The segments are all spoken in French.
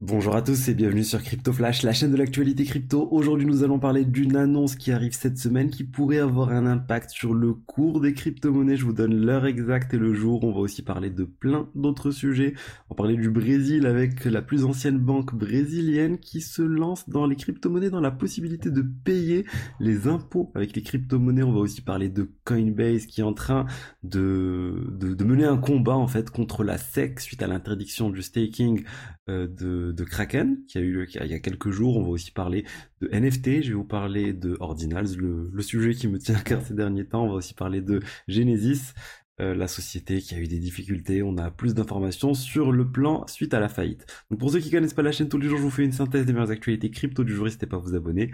Bonjour à tous et bienvenue sur Crypto Flash, la chaîne de l'actualité crypto. Aujourd'hui, nous allons parler d'une annonce qui arrive cette semaine qui pourrait avoir un impact sur le cours des crypto-monnaies. Je vous donne l'heure exacte et le jour. On va aussi parler de plein d'autres sujets. On va parler du Brésil avec la plus ancienne banque brésilienne qui se lance dans les crypto-monnaies, dans la possibilité de payer les impôts avec les crypto-monnaies. On va aussi parler de Coinbase qui est en train de, mener un combat en fait contre la SEC suite à l'interdiction du staking euh, de de, Kraken qui a eu il y a quelques jours. On va aussi parler de NFT. Je vais vous parler de Ordinals, le, sujet qui me tient à cœur ces derniers temps. On va aussi parler de Genesis, euh, la société qui a eu des difficultés. On a plus d'informations sur le plan suite à la faillite. Donc pour ceux qui connaissent pas la chaîne tous les jours, je vous fais une synthèse des meilleures actualités crypto du jour. N'hésitez pas à vous abonner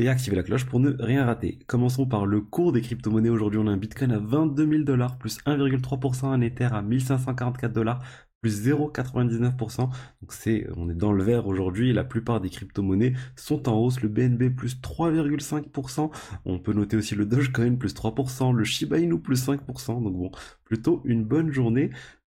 et activer la cloche pour ne rien rater. Commençons par le cours des crypto-monnaies. Aujourd'hui, on a un Bitcoin à 22 000 dollars, plus 1,3%, un Ether à 1544 dollars, plus 0,99%. Donc c'est, on est dans le vert aujourd'hui. La plupart des crypto-monnaies sont en hausse. Le BNB plus 3,5%. On peut noter aussi le Dogecoin plus 3%, le Shiba Inu plus 5%. Donc bon, plutôt une bonne journée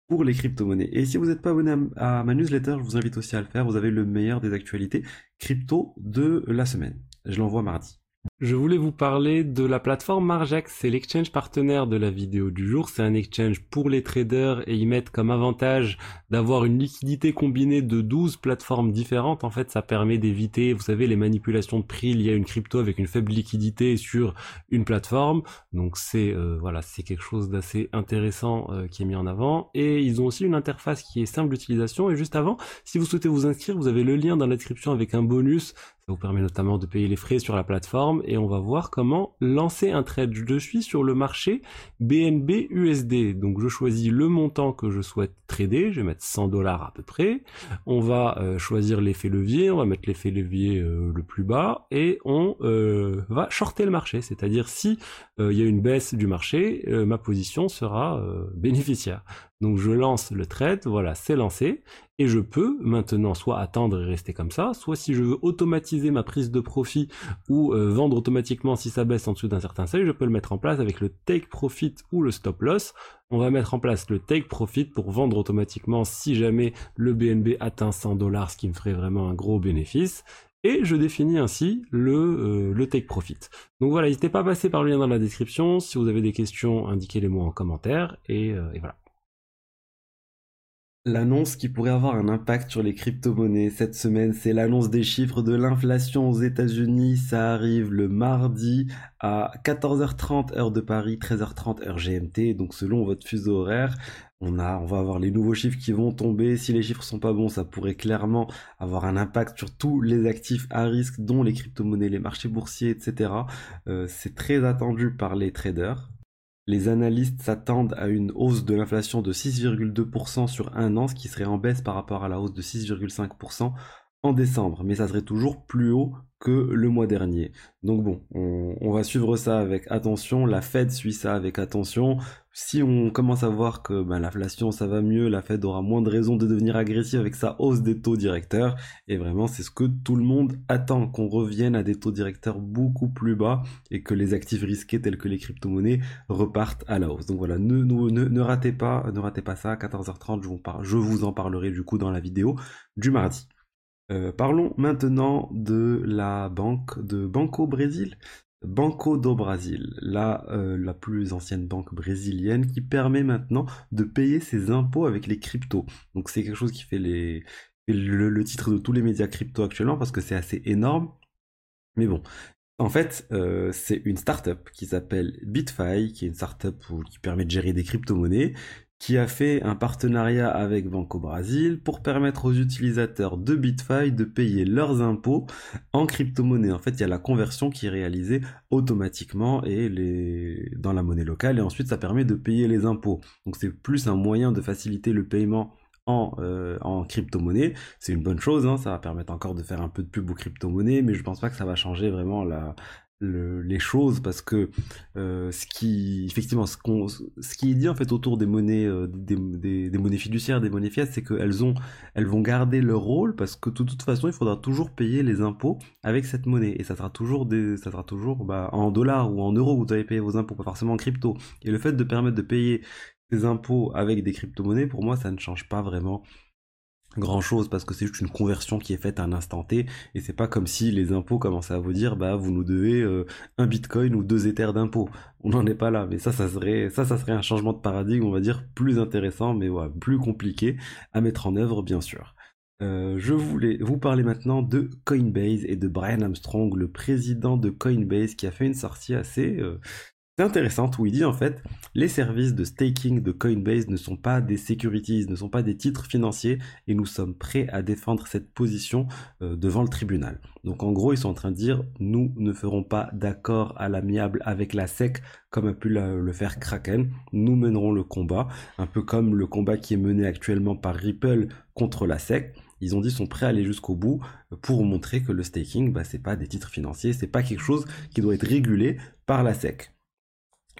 pour les crypto-monnaies. Et si vous n'êtes pas abonné à, ma newsletter, je vous invite aussi à le faire. Vous avez le meilleur des actualités crypto de la semaine. Je l'envoie mardi. Je voulais vous parler de la plateforme Marjax, c'est l'exchange partenaire de la vidéo du jour, c'est un exchange pour les traders et ils mettent comme avantage d'avoir une liquidité combinée de 12 plateformes différentes. En fait, ça permet d'éviter, vous savez, les manipulations de prix liées à une crypto avec une faible liquidité sur une plateforme. Donc c'est euh, voilà, c'est quelque chose d'assez intéressant euh, qui est mis en avant et ils ont aussi une interface qui est simple d'utilisation et juste avant, si vous souhaitez vous inscrire, vous avez le lien dans la description avec un bonus ça vous permet notamment de payer les frais sur la plateforme et on va voir comment lancer un trade. Je suis sur le marché BNB USD. Donc je choisis le montant que je souhaite trader. Je vais mettre 100 dollars à peu près. On va euh, choisir l'effet levier. On va mettre l'effet levier euh, le plus bas et on euh, va shorter le marché. C'est-à-dire si il y a une baisse du marché, ma position sera bénéficiaire. Donc je lance le trade, voilà, c'est lancé, et je peux maintenant soit attendre et rester comme ça, soit si je veux automatiser ma prise de profit ou euh, vendre automatiquement si ça baisse en dessous d'un certain seuil, je peux le mettre en place avec le take profit ou le stop loss. On va mettre en place le take profit pour vendre automatiquement si jamais le BNB atteint 100 dollars, ce qui me ferait vraiment un gros bénéfice et je définis ainsi le, euh, le take profit. Donc voilà, n'hésitez pas à passer par le lien dans la description. Si vous avez des questions, indiquez-les moi en commentaire et, euh, et voilà. L'annonce qui pourrait avoir un impact sur les crypto-monnaies cette semaine, c'est l'annonce des chiffres de l'inflation aux États-Unis. Ça arrive le mardi à 14h30 heure de Paris, 13h30 heure GMT. Donc selon votre fuseau horaire, on va avoir les nouveaux chiffres qui vont tomber. Si les chiffres sont pas bons, ça pourrait clairement avoir un impact sur tous les actifs à risque, dont les crypto-monnaies, les marchés boursiers, etc. Euh, c'est très attendu par les traders. Les analystes s'attendent à une hausse de l'inflation de 6,2% sur un an, ce qui serait en baisse par rapport à la hausse de 6,5% en décembre, mais ça serait toujours plus haut que le mois dernier. Donc bon, on, va suivre ça avec attention, la Fed suit ça avec attention. Si on commence à voir que ben, l'inflation ça va mieux, la Fed aura moins de raisons de devenir agressive avec sa hausse des taux directeurs. Et vraiment, c'est ce que tout le monde attend, qu'on revienne à des taux directeurs beaucoup plus bas et que les actifs risqués tels que les crypto-monnaies repartent à la hausse. Donc voilà, ne, ne, ne, ratez pas, ne ratez pas ça à 14h30, je vous, je vous en parlerai du coup dans la vidéo du mardi. Euh, parlons maintenant de la banque de Banco Brésil. Banco do Brasil, la, euh, la plus ancienne banque brésilienne qui permet maintenant de payer ses impôts avec les cryptos. Donc c'est quelque chose qui fait les, le, titre de tous les médias crypto actuellement parce que c'est assez énorme. Mais bon, en fait, euh, c'est une startup qui s'appelle BitFi, qui est une startup qui permet de gérer des crypto-monnaies, qui a fait un partenariat avec Banco Brasil pour permettre aux utilisateurs de BitFi de payer leurs impôts en crypto-monnaie. En fait, il y a la conversion qui est réalisée automatiquement et dans la monnaie locale et ensuite ça permet de payer les impôts. Donc c'est plus un moyen de faciliter le paiement en, euh, crypto-monnaie. C'est une bonne chose, hein, ça va permettre encore de faire un peu de pub aux crypto-monnaies, mais je pense pas que ça va changer vraiment la, les choses parce que euh, ce qui effectivement ce, qu'on ce qui est dit en fait autour des monnaies euh, des, monnaies fiduciaires des monnaies fiat c'est qu'elles ont elles vont garder leur rôle parce que de toute façon il faudra toujours payer les impôts avec cette monnaie. Et ça sera toujours des ça sera toujours bah, en dollars ou en euros vous allez payer vos impôts pas forcément en crypto. Et le fait de permettre de payer ces impôts avec des crypto-monnaies pour moi ça ne change pas vraiment grand chose parce que c'est juste une conversion qui est faite à un instant T et c'est pas comme si les impôts commençaient à vous dire bah vous nous devez euh, un bitcoin ou deux éthers d'impôts. On n'en est pas là mais ça ça serait ça ça serait un changement de paradigme on va dire plus intéressant mais ouais, plus compliqué à mettre en œuvre bien sûr. Euh, je voulais vous parler maintenant de Coinbase et de Brian Armstrong, le président de Coinbase, qui a fait une sortie assez, euh, c'est intéressante où il dit en fait les services de staking de Coinbase ne sont pas des securities, ne sont pas des titres financiers et nous sommes prêts à défendre cette position euh, devant le tribunal. Donc en gros ils sont en train de dire nous ne ferons pas d'accord à l'amiable avec la SEC comme a pu le faire Kraken, nous mènerons le combat, un peu comme le combat qui est mené actuellement par Ripple contre la SEC ils ont dit sont prêts à aller jusqu'au bout pour montrer que le staking, bah, c'est pas des titres financiers, c'est pas quelque chose qui doit être régulé par la SEC.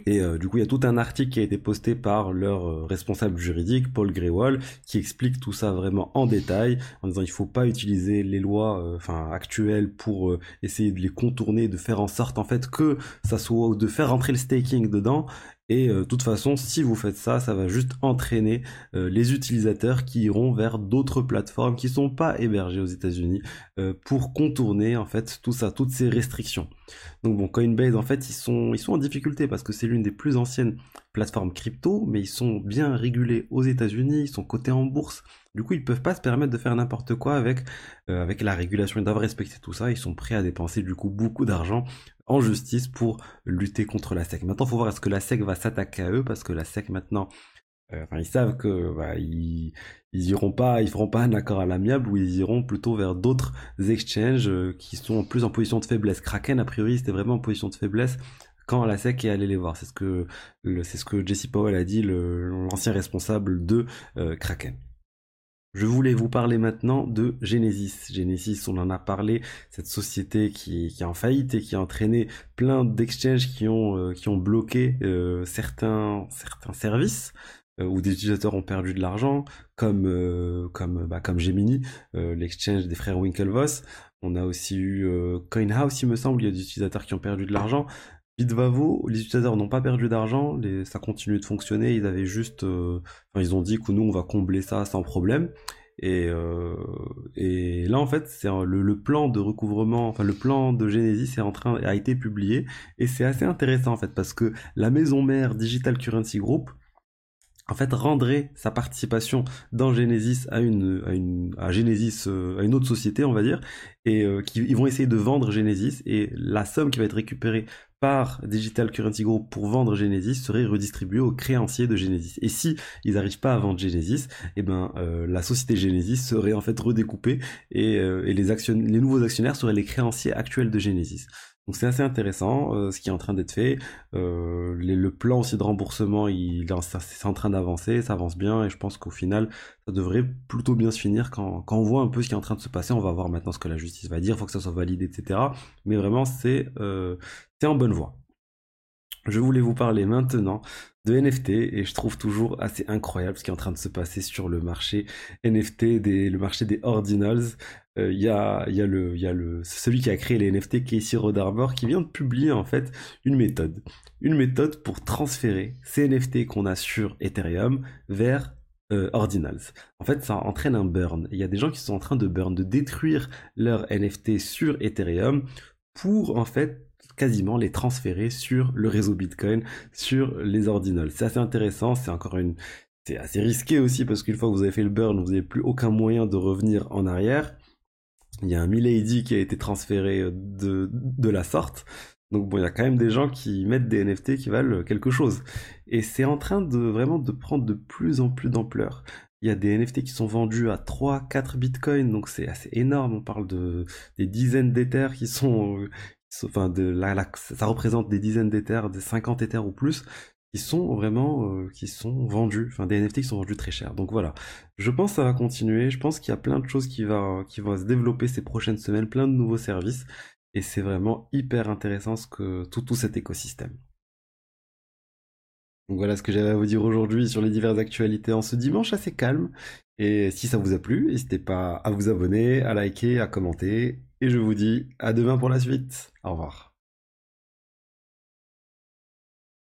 Et euh, du coup, il y a tout un article qui a été posté par leur euh, responsable juridique, Paul Grewal, qui explique tout ça vraiment en détail, en disant il faut pas utiliser les lois, euh, enfin actuelles, pour essayer de les contourner, de faire en sorte en fait que ça soit, de faire rentrer le staking dedans, et de toute façon, si vous faites ça, ça va juste entraîner les utilisateurs qui iront vers d'autres plateformes qui sont pas hébergées aux États-Unis pour contourner en fait tout ça, toutes ces restrictions. Donc bon, Coinbase en fait, ils sont en difficulté parce que c'est l'une des plus anciennes plateformes crypto, mais ils sont bien régulés aux États-Unis, ils sont cotés en bourse. Du coup, ils peuvent pas se permettre de faire n'importe quoi avec avec la régulation. Ils doivent respecter tout ça. Ils sont prêts à dépenser du coup beaucoup d'argent en justice pour lutter contre la SEC. Maintenant, il faut voir est-ce que la SEC va s'attaquer à eux parce que la SEC maintenant, euh, ils savent que bah, ils, iront pas, ils feront pas un accord à l'amiable ou ils iront plutôt vers d'autres exchanges euh, qui sont plus en position de faiblesse. Kraken, a priori, c'était vraiment en position de faiblesse quand la SEC est allée les voir. C'est ce que c'est ce que Jesse Powell a dit, l'ancien responsable de euh, Kraken. Je voulais vous parler maintenant de Genesis. Genesis, on en a parlé, cette société qui, qui est en faillite et qui a entraîné plein d'exchanges qui ont euh, bloqué euh, certains services euh, où des utilisateurs ont perdu de l'argent, comme comme bah, comme Gemini, l'exchange des frères Winklevoss. On a aussi eu CoinHouse, il me semble, il y a des utilisateurs qui ont perdu de l'argent. Bitvavo, les utilisateurs n'ont pas perdu d'argent, ça continue de fonctionner, ils avaient juste, euh, enfin, ils ont dit que nous on va combler ça sans problème. Et, euh, là en fait c'est le, le, plan de recouvrement, enfin le plan de Genesis est en train a été publié. Et c'est assez intéressant en fait parce que la maison mère Digital Currency Group en fait rendrait sa participation dans Genesis à une à une à Genesis euh, à une autre société on va dire. Et qui ils vont essayer de vendre Genesis. Et la somme qui va être récupérée par Digital Currency Group pour vendre Genesis serait redistribué aux créanciers de Genesis. Et si ils n'arrivent pas à vendre Genesis, eh ben euh, la société Genesis serait en fait redécoupée et, euh, les nouveaux actionnaires seraient les créanciers actuels de Genesis. Donc c'est assez intéressant euh, ce qui est en train d'être fait. Euh, le plan aussi de remboursement, il, c'est en train d'avancer, ça avance bien et je pense qu'au final, ça devrait plutôt bien se finir quand, on voit un peu ce qui est en train de se passer. On va voir maintenant ce que la justice va dire, il faut que ça soit validé, etc. Mais vraiment, c'est euh, en bonne voie. Je voulais vous parler maintenant de NFT et je trouve toujours assez incroyable ce qui est en train de se passer sur le marché NFT, le marché des ordinals. Euh, il y, a, celui qui a créé les NFT, Casey Rodarbor, qui vient de publier en fait une méthode. Une méthode pour transférer ces NFT qu'on a sur Ethereum vers euh, Ordinals. En fait, ça entraîne un burn. Il y a des gens qui sont en train de burn, de détruire leurs NFT sur Ethereum pour en fait quasiment les transférer sur le réseau Bitcoin, sur les ordinals. C'est assez intéressant, c'est encore une... C'est assez risqué aussi parce qu'une fois que vous avez fait le burn, vous n'avez plus aucun moyen de revenir en arrière. Il y a un Milady qui a été transféré de, de la sorte. Donc bon, il y a quand même des gens qui mettent des NFT qui valent quelque chose. Et c'est en train de vraiment de prendre de plus en plus d'ampleur. Il y a des NFT qui sont vendus à 3, 4 bitcoins, donc c'est assez énorme. On parle de des dizaines d'éthers qui sont, enfin de ça représente des dizaines d'éthers, des 50 éthers ou plus, qui sont vraiment euh, qui sont vendus, enfin des NFT qui sont vendus très cher. Donc voilà, je pense que ça va continuer. Je pense qu'il y a plein de choses qui vont se développer ces prochaines semaines, plein de nouveaux services, et c'est vraiment hyper intéressant tout tout cet écosystème. Donc voilà ce que j'avais à vous dire aujourd'hui sur les diverses actualités en ce dimanche assez calme. Et si ça vous a plu, n'hésitez pas à vous abonner, à liker, à commenter et je vous dis à demain pour la suite. Au revoir.